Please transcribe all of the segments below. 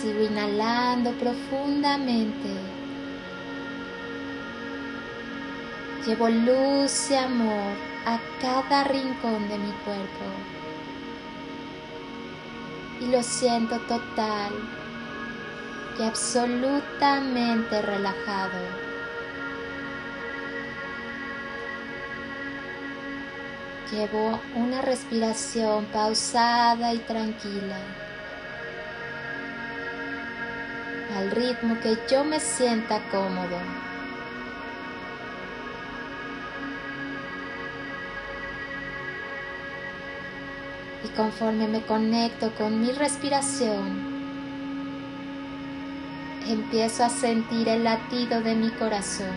Sigo inhalando profundamente. Llevo luz y amor a cada rincón de mi cuerpo. Y lo siento total y absolutamente relajado. Llevo una respiración pausada y tranquila, al ritmo que yo me sienta cómodo. Y conforme me conecto con mi respiración, empiezo a sentir el latido de mi corazón.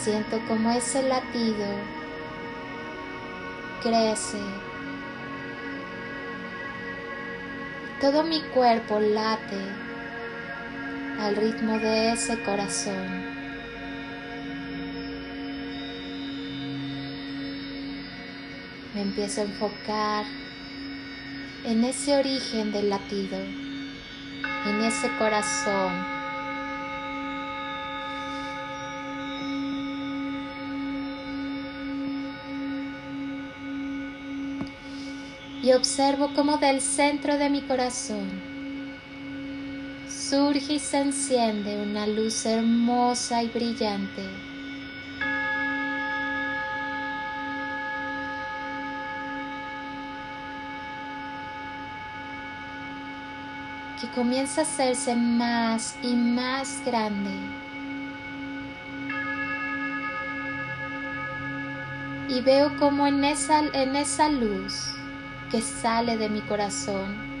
Siento como ese latido crece. Todo mi cuerpo late al ritmo de ese corazón. Me empiezo a enfocar en ese origen del latido, en ese corazón. Y observo como del centro de mi corazón surge y se enciende una luz hermosa y brillante. que comienza a hacerse más y más grande. Y veo como en esa, en esa luz que sale de mi corazón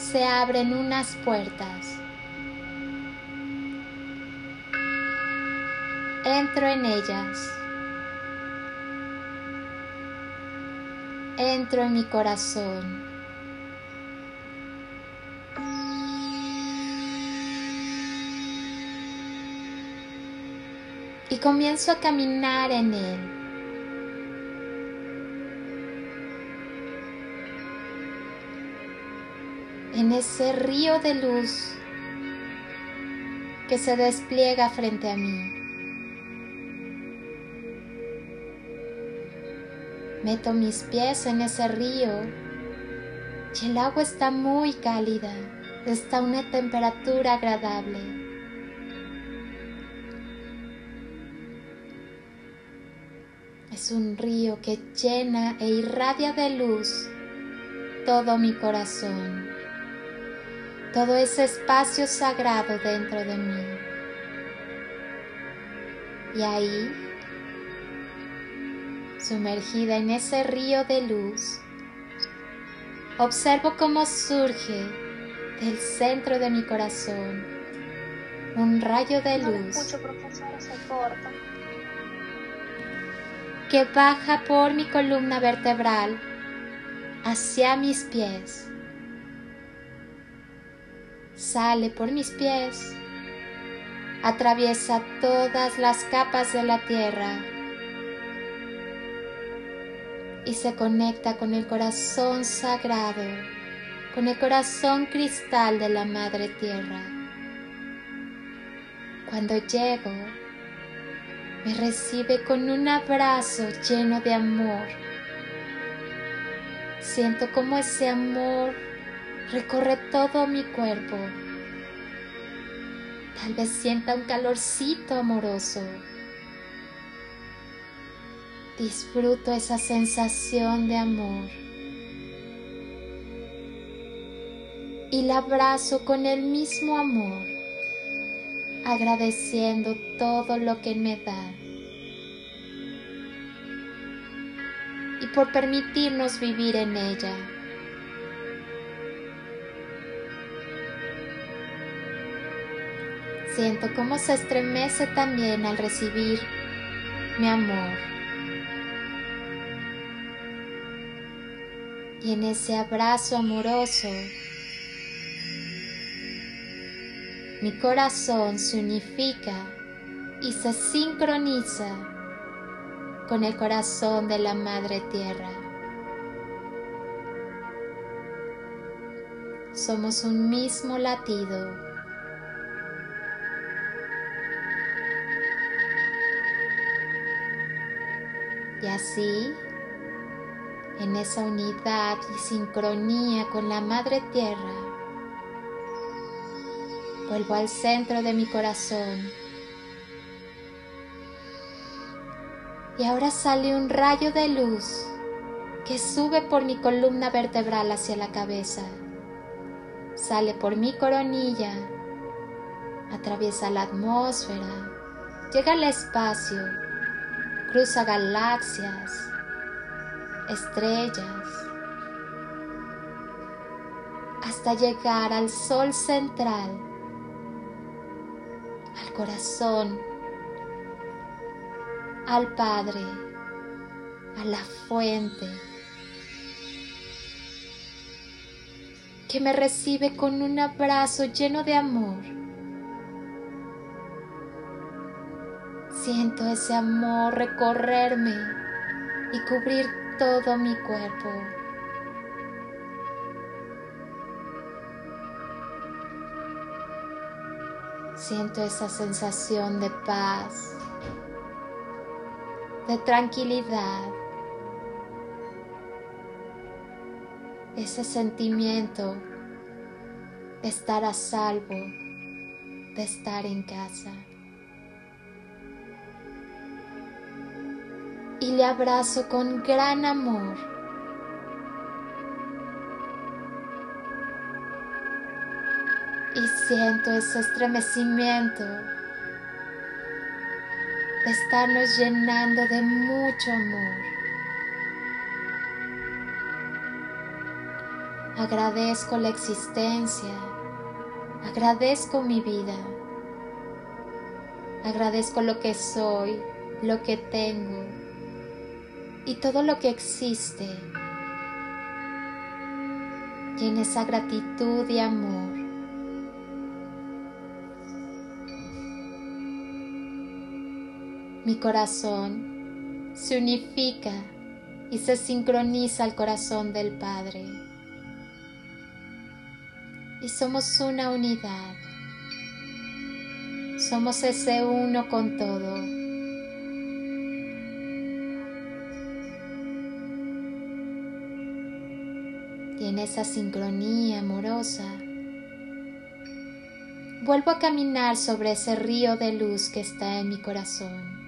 se abren unas puertas. Entro en ellas. Entro en mi corazón. y comienzo a caminar en él. En ese río de luz que se despliega frente a mí. Meto mis pies en ese río y el agua está muy cálida, está a una temperatura agradable. Es un río que llena e irradia de luz todo mi corazón, todo ese espacio sagrado dentro de mí. Y ahí, sumergida en ese río de luz, observo cómo surge del centro de mi corazón un rayo de luz que baja por mi columna vertebral hacia mis pies. Sale por mis pies, atraviesa todas las capas de la tierra y se conecta con el corazón sagrado, con el corazón cristal de la Madre Tierra. Cuando llego, me recibe con un abrazo lleno de amor. Siento como ese amor recorre todo mi cuerpo. Tal vez sienta un calorcito amoroso. Disfruto esa sensación de amor. Y la abrazo con el mismo amor agradeciendo todo lo que me da y por permitirnos vivir en ella. Siento cómo se estremece también al recibir mi amor. Y en ese abrazo amoroso mi corazón se unifica y se sincroniza con el corazón de la Madre Tierra. somos un mismo latido. Y así, en esa unidad y sincronía con la Madre Tierra, vuelvo al centro de mi corazón. Y ahora sale un rayo de luz que sube por mi columna vertebral hacia la cabeza. Sale por mi coronilla, atraviesa la atmósfera, llega al espacio, cruza galaxias, estrellas, hasta llegar al sol central, al corazón, al Padre, a la fuente que me recibe con un abrazo lleno de amor. Siento ese amor recorrerme y cubrir todo mi cuerpo. Siento esa sensación de paz, de tranquilidad ese sentimiento de estar a salvo, de estar en casa. Y le abrazo con gran amor. Y siento ese estremecimiento de estarnos llenando de mucho amor. Agradezco la existencia, agradezco mi vida, agradezco lo que soy, lo que tengo y todo lo que existe. En esa gratitud y amor mi corazón se unifica y se sincroniza al corazón del Padre y somos una unidad. Somos ese uno con todo. En esa sincronía amorosa, vuelvo a caminar sobre ese río de luz que está en mi corazón.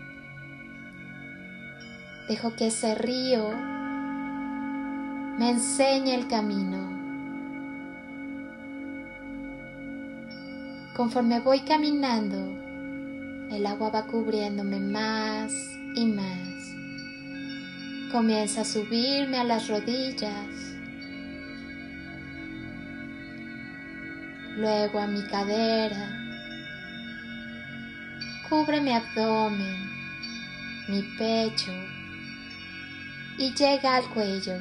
Dejo que ese río me enseñe el camino. Conforme voy caminando, el agua va cubriéndome más y más. Comienza a subirme a las rodillas, luego a mi cadera, cubre mi abdomen, mi pecho y llega al cuello.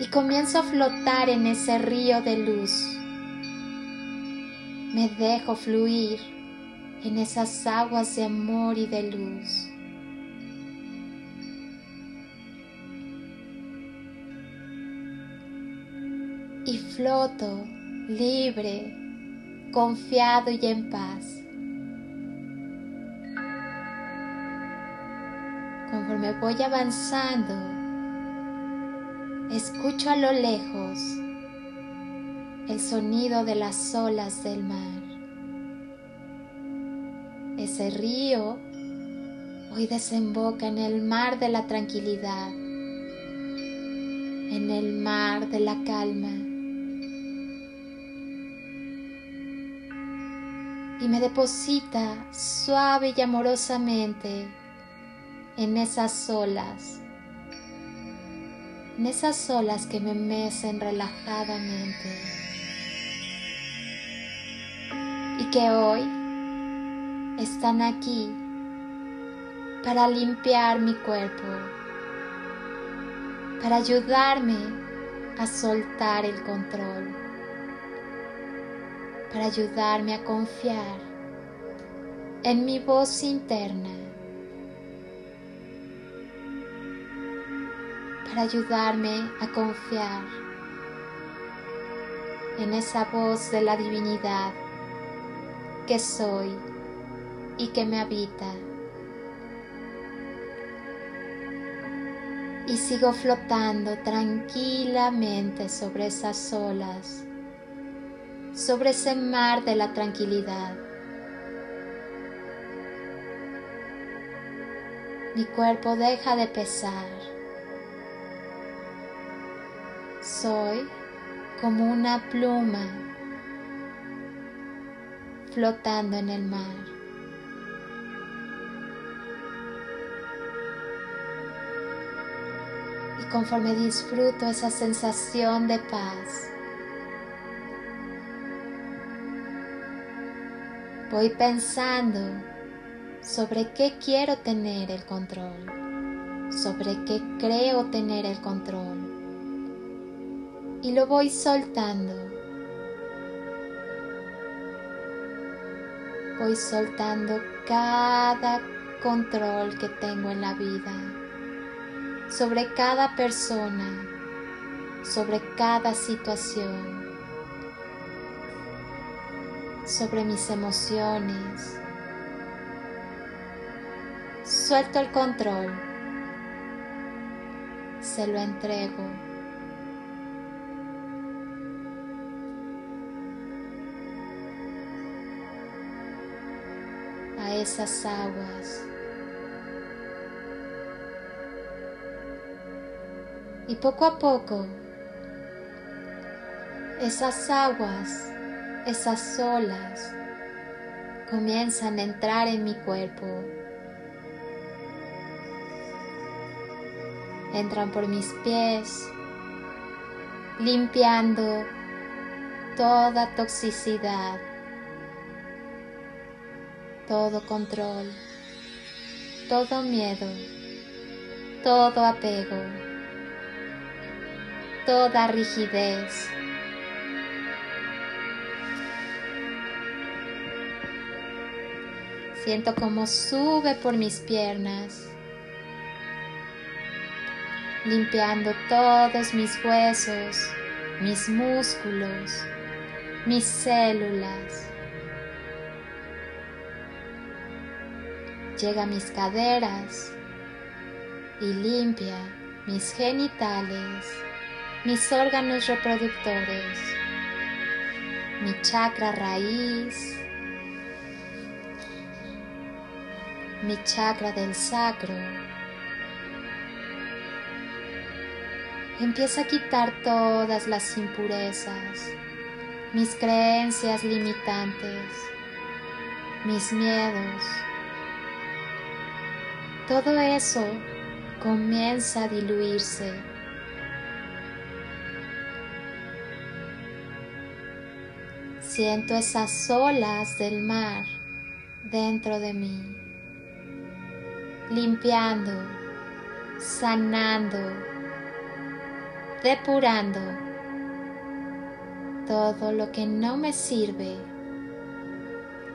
Y comienzo a flotar en ese río de luz me dejo fluir en esas aguas de amor y de luz. Floto libre, confiado y en paz. Conforme voy avanzando, escucho a lo lejos el sonido de las olas del mar. Ese río hoy desemboca en el mar de la tranquilidad, en el mar de la calma. Y me deposita suave y amorosamente en esas olas, en esas olas que me mecen relajadamente. que hoy están aquí para limpiar mi cuerpo, para ayudarme a soltar el control, para ayudarme a confiar en mi voz interna, para ayudarme a confiar en esa voz de la divinidad que soy y que me habita. Y sigo flotando tranquilamente sobre esas olas, sobre ese mar de la tranquilidad. Mi cuerpo deja de pesar. Soy como una pluma flotando en el mar. Y conforme disfruto esa sensación de paz, voy pensando sobre qué quiero tener el control, sobre qué creo tener el control. Y lo voy soltando voy soltando cada control que tengo en la vida, sobre cada persona, sobre cada situación, sobre mis emociones. Suelto el control, se lo entrego. esas aguas. Y poco a poco, esas aguas, esas olas, comienzan a entrar en mi cuerpo. Entran por mis pies, limpiando toda toxicidad todo control, todo miedo, todo apego, toda rigidez. Siento como sube por mis piernas, limpiando todos mis huesos, mis músculos, mis células. llega a mis caderas y limpia mis genitales, mis órganos reproductores, mi chakra raíz, mi chakra del sacro. Empieza a quitar todas las impurezas, mis creencias limitantes, mis miedos, todo eso comienza a diluirse. Siento esas olas del mar dentro de mí, limpiando, sanando, depurando todo lo que no me sirve,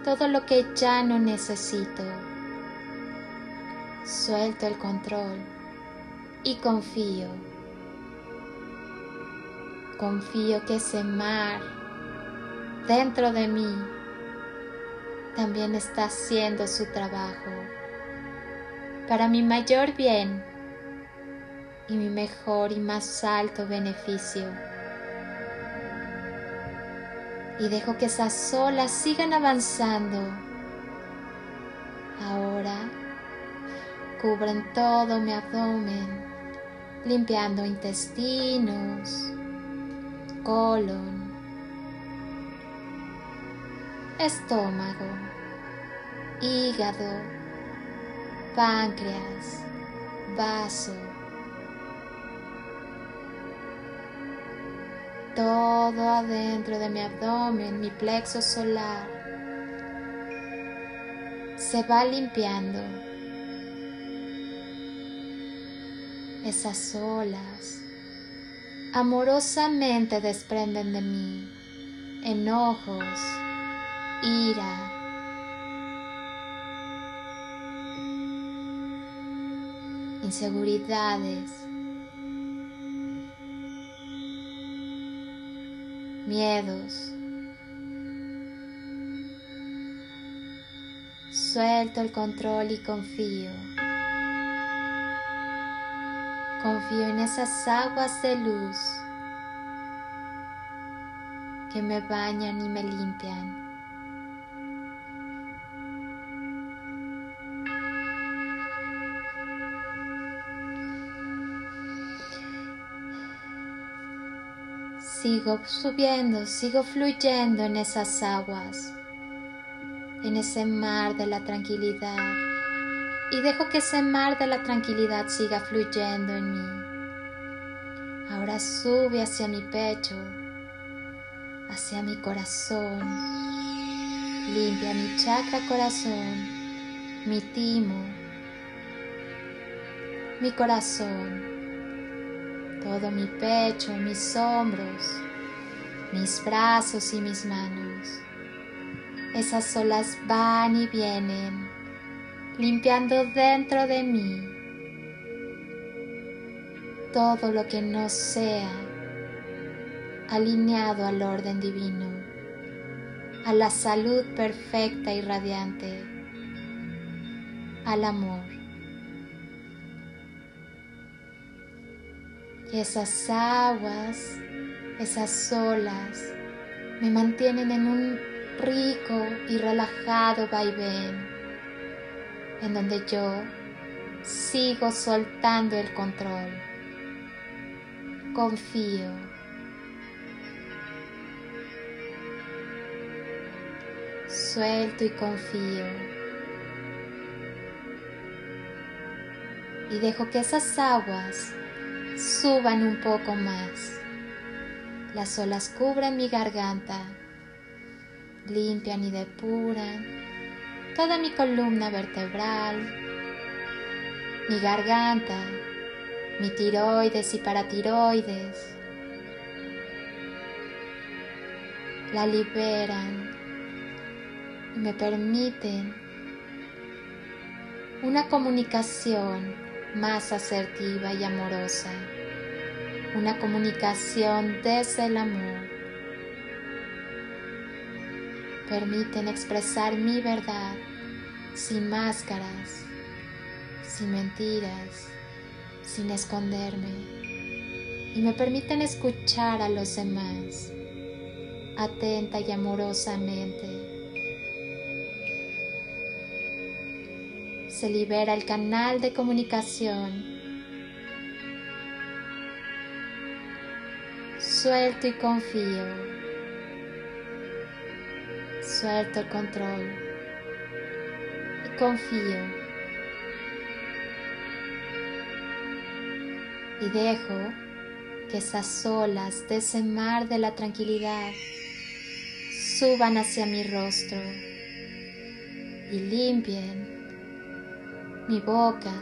todo lo que ya no necesito suelto el control y confío. Confío que ese mar dentro de mí también está haciendo su trabajo para mi mayor bien y mi mejor y más alto beneficio. Y dejo que esas olas sigan avanzando. Ahora cubren todo mi abdomen, limpiando intestinos, colon, estómago, hígado, páncreas, vaso. Todo adentro de mi abdomen, mi plexo solar, se va limpiando esas olas amorosamente desprenden de mí enojos, ira, inseguridades, miedos. Suelto el control y confío. Confío en esas aguas de luz que me bañan y me limpian. Sigo subiendo, sigo fluyendo en esas aguas, en ese mar de la tranquilidad. Y dejo que ese mar de la tranquilidad siga fluyendo en mí. Ahora sube hacia mi pecho, hacia mi corazón. Limpia mi chakra corazón, mi timo, mi corazón todo mi pecho, mis hombros, mis brazos y mis manos. Esas olas van y vienen, limpiando dentro de mí todo lo que no sea alineado al orden divino, a la salud perfecta y radiante, al amor. Esas aguas, esas olas me mantienen en un rico y relajado vaivén, en donde yo sigo soltando el control. Confío. Suelto y confío. Y dejo que esas aguas suban un poco más. Las olas cubren mi garganta, limpian y depuran toda mi columna vertebral, mi garganta, mi tiroides y paratiroides. La liberan y me permiten una comunicación más asertiva y amorosa, una comunicación desde el amor. Permiten expresar mi verdad sin máscaras, sin mentiras, sin esconderme. Y me permiten escuchar a los demás atenta y amorosamente se libera el canal de comunicación. Suelto y confío. Suelto el control y confío. Y dejo que esas olas de ese mar de la tranquilidad suban hacia mi rostro y limpien mi boca,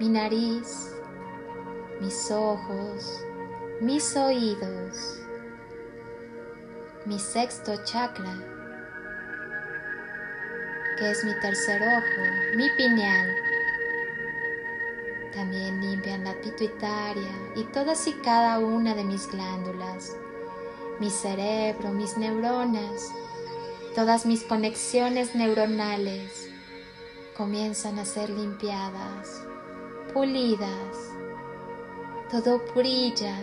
mi nariz, mis ojos, mis oídos, mi sexto chakra, que es mi tercer ojo, mi pineal. También limpian la pituitaria y todas y cada una de mis glándulas, mi cerebro, mis neuronas, todas mis conexiones neuronales comienzan a ser limpiadas, pulidas, todo brilla.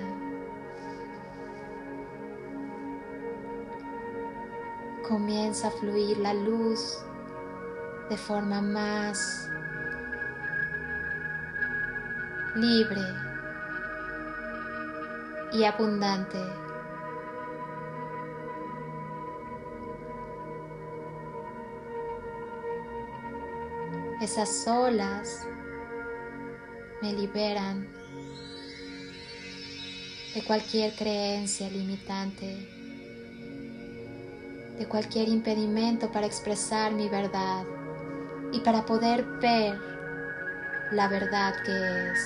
Comienza a fluir la luz de forma más libre y abundante. Esas olas me liberan de cualquier creencia limitante, de cualquier impedimento para expresar mi verdad y para poder ver la verdad que es.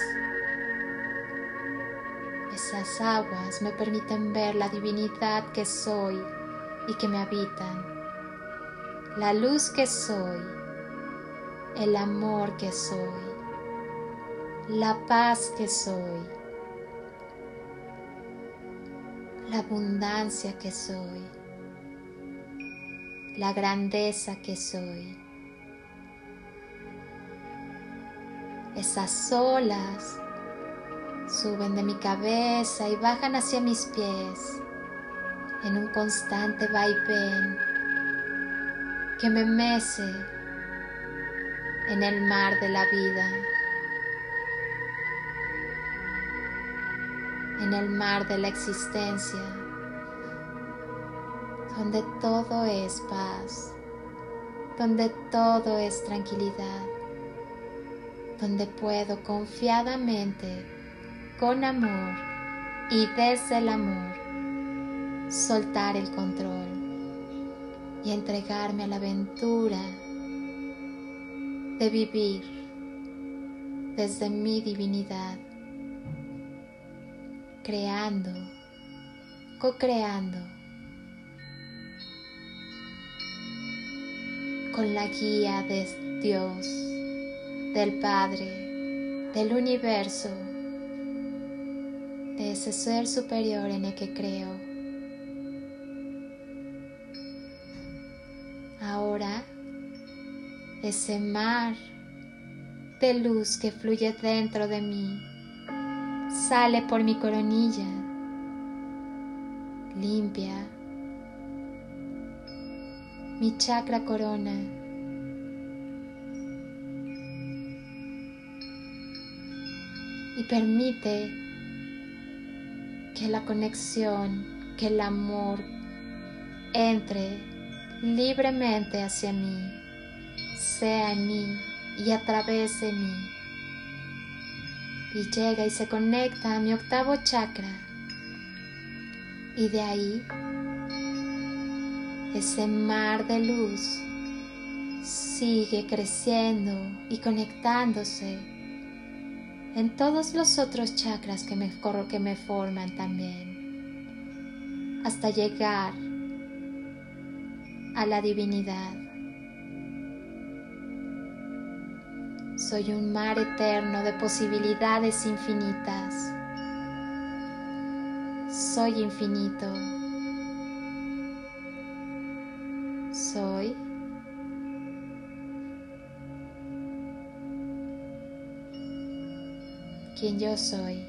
Esas aguas me permiten ver la divinidad que soy y que me habitan, la luz que soy el amor que soy, la paz que soy, la abundancia que soy, la grandeza que soy. Esas olas suben de mi cabeza y bajan hacia mis pies en un constante vaivén que me mece en el mar de la vida, en el mar de la existencia, donde todo es paz, donde todo es tranquilidad, donde puedo confiadamente, con amor y desde el amor, soltar el control y entregarme a la aventura de vivir desde mi divinidad, creando, co-creando con la guía de Dios, del Padre, del universo, de ese ser superior en el que creo. Ese mar de luz que fluye dentro de mí sale por mi coronilla, limpia mi chakra corona. Y permite que la conexión, que el amor entre libremente hacia mí sea en mí y a través de mí. Y llega y se conecta a mi octavo chakra. Y de ahí, ese mar de luz sigue creciendo y conectándose en todos los otros chakras que me, que me forman también, hasta llegar a la divinidad. Soy un mar eterno de posibilidades infinitas. Soy infinito. Soy quien yo soy.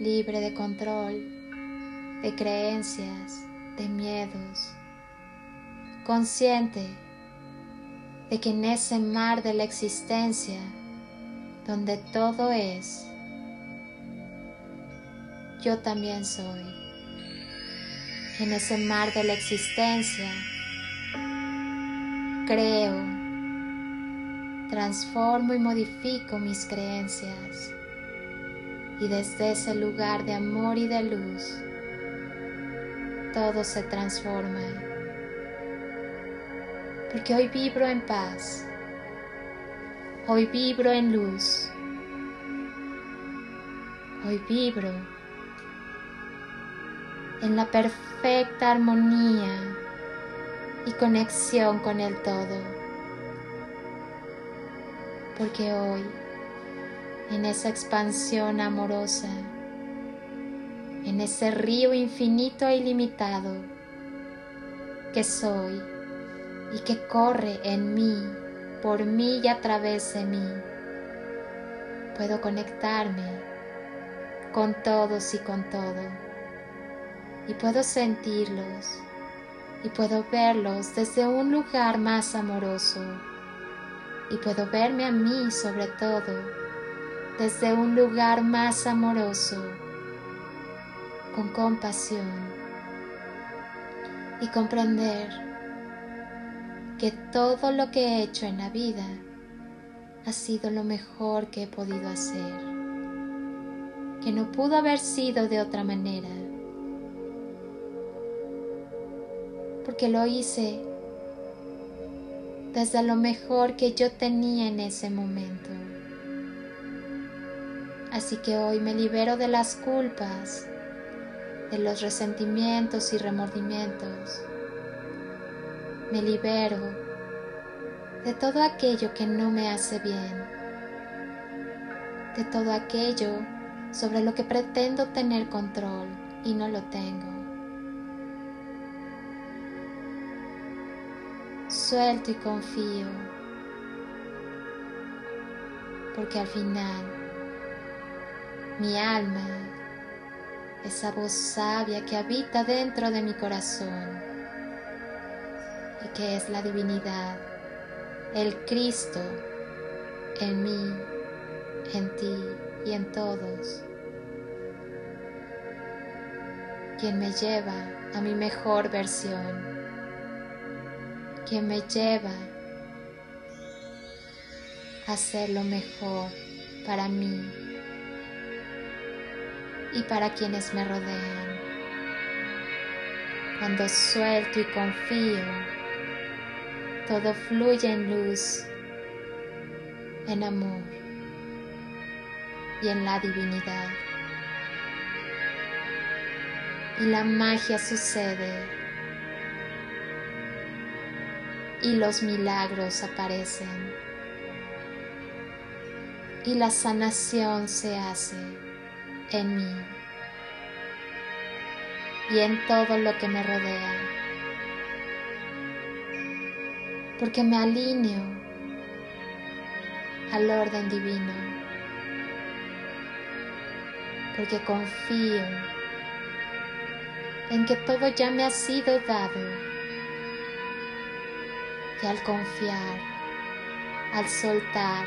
Libre de control, de creencias, de miedos, consciente de que en ese mar de la existencia, donde todo es, yo también soy. En ese mar de la existencia, creo, transformo y modifico mis creencias. Y desde ese lugar de amor y de luz, todo se transforma. Porque hoy vibro en paz. Hoy vibro en luz. Hoy vibro en la perfecta armonía y conexión con el todo. Porque hoy, en esa expansión amorosa, en ese río infinito e ilimitado que soy y que corre en mí, por mí y a través de mí. Puedo conectarme con todos y con todo y puedo sentirlos y puedo verlos desde un lugar más amoroso y puedo verme a mí sobre todo desde un lugar más amoroso con compasión y comprender que todo lo que he hecho en la vida ha sido lo mejor que he podido hacer, que no pudo haber sido de otra manera, porque lo hice desde lo mejor que yo tenía en ese momento. Así que hoy me libero de las culpas de los resentimientos y remordimientos. Me libero de todo aquello que no me hace bien de todo aquello sobre lo que pretendo tener control y no lo tengo. Suelto y confío, porque al final mi alma, esa voz sabia que habita dentro de mi corazón y que es la divinidad, el Cristo en mí, en ti y en todos, quien me lleva a mi mejor versión, quien me lleva a hacer lo mejor para mí y para quienes me rodean. Cuando suelto y confío, todo fluye en luz, en amor y en la divinidad. Y la magia sucede y los milagros aparecen y la sanación se hace en mí y en todo lo que me rodea. Porque me alineo al orden divino. Porque confío en que todo ya me ha sido dado. Y al confiar, al soltar,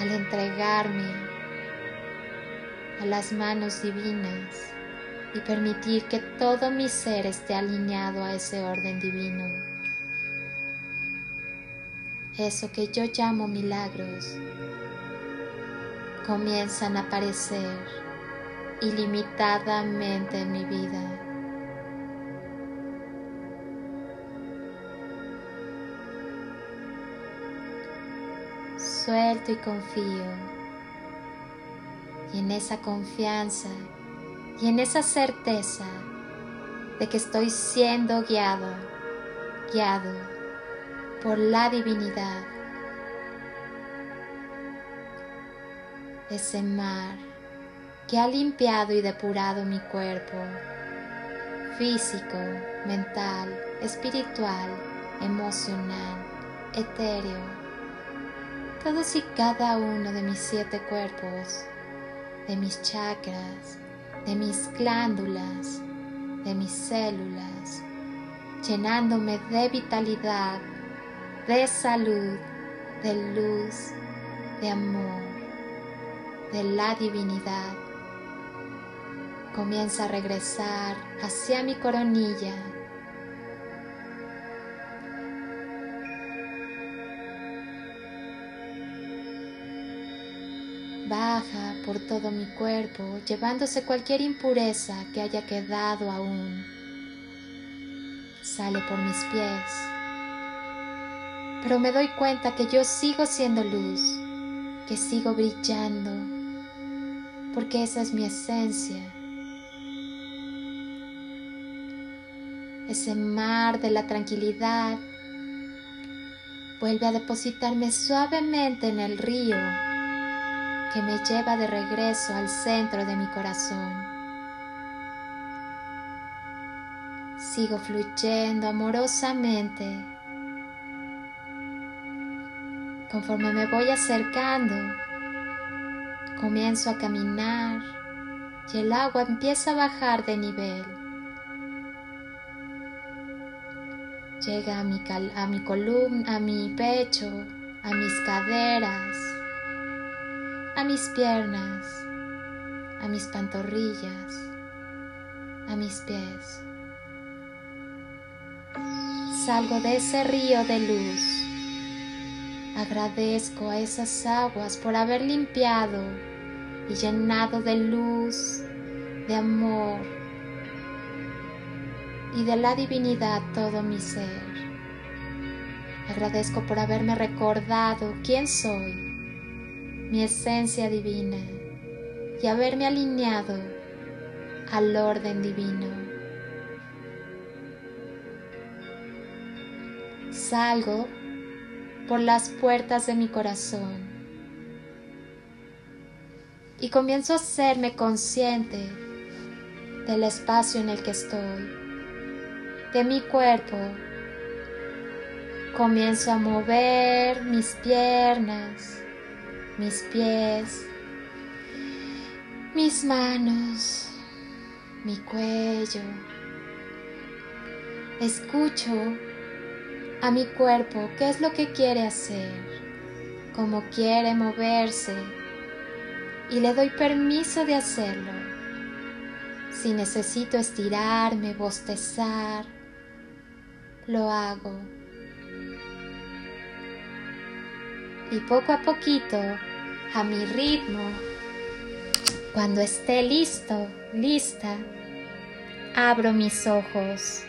al entregarme las manos divinas y permitir que todo mi ser esté alineado a ese orden divino. Eso que yo llamo milagros comienzan a aparecer ilimitadamente en mi vida. Suelto y confío. Y en esa confianza y en esa certeza de que estoy siendo guiado, guiado por la divinidad. Ese mar que ha limpiado y depurado mi cuerpo físico, mental, espiritual, emocional, etéreo, todos y cada uno de mis siete cuerpos, de mis chakras, de mis glándulas, de mis células, llenándome de vitalidad, de salud, de luz, de amor, de la divinidad. Comienza a regresar hacia mi coronilla. Por todo mi cuerpo, llevándose cualquier impureza que haya quedado aún. Sale por mis pies. Pero me doy cuenta que yo sigo siendo luz, que sigo brillando, porque esa es mi esencia. ese mar de la tranquilidad vuelve a depositarme suavemente en el río que me lleva de regreso al centro de mi corazón. Sigo fluyendo amorosamente. Conforme me voy acercando, comienzo a caminar y el agua empieza a bajar de nivel. Llega a mi, a mi columna, a mi pecho, a mis caderas, a mis piernas, a mis pantorrillas, a mis pies. Salgo de ese río de luz. Agradezco a esas aguas por haber limpiado y llenado de luz, de amor, y de la divinidad todo mi ser. Agradezco por haberme recordado quién soy, mi esencia divina, y haberme alineado al orden divino. Salgo por las puertas de mi corazón y comienzo a hacerme consciente del espacio en el que estoy, de mi cuerpo. Comienzo a mover mis piernas, mis pies, mis manos, mi cuello. Escucho a mi cuerpo qué es lo que quiere hacer, cómo quiere moverse y le doy permiso de hacerlo. Si necesito estirarme, bostezar, lo hago. Y poco a poquito, a mi ritmo, cuando esté listo, lista, abro mis ojos.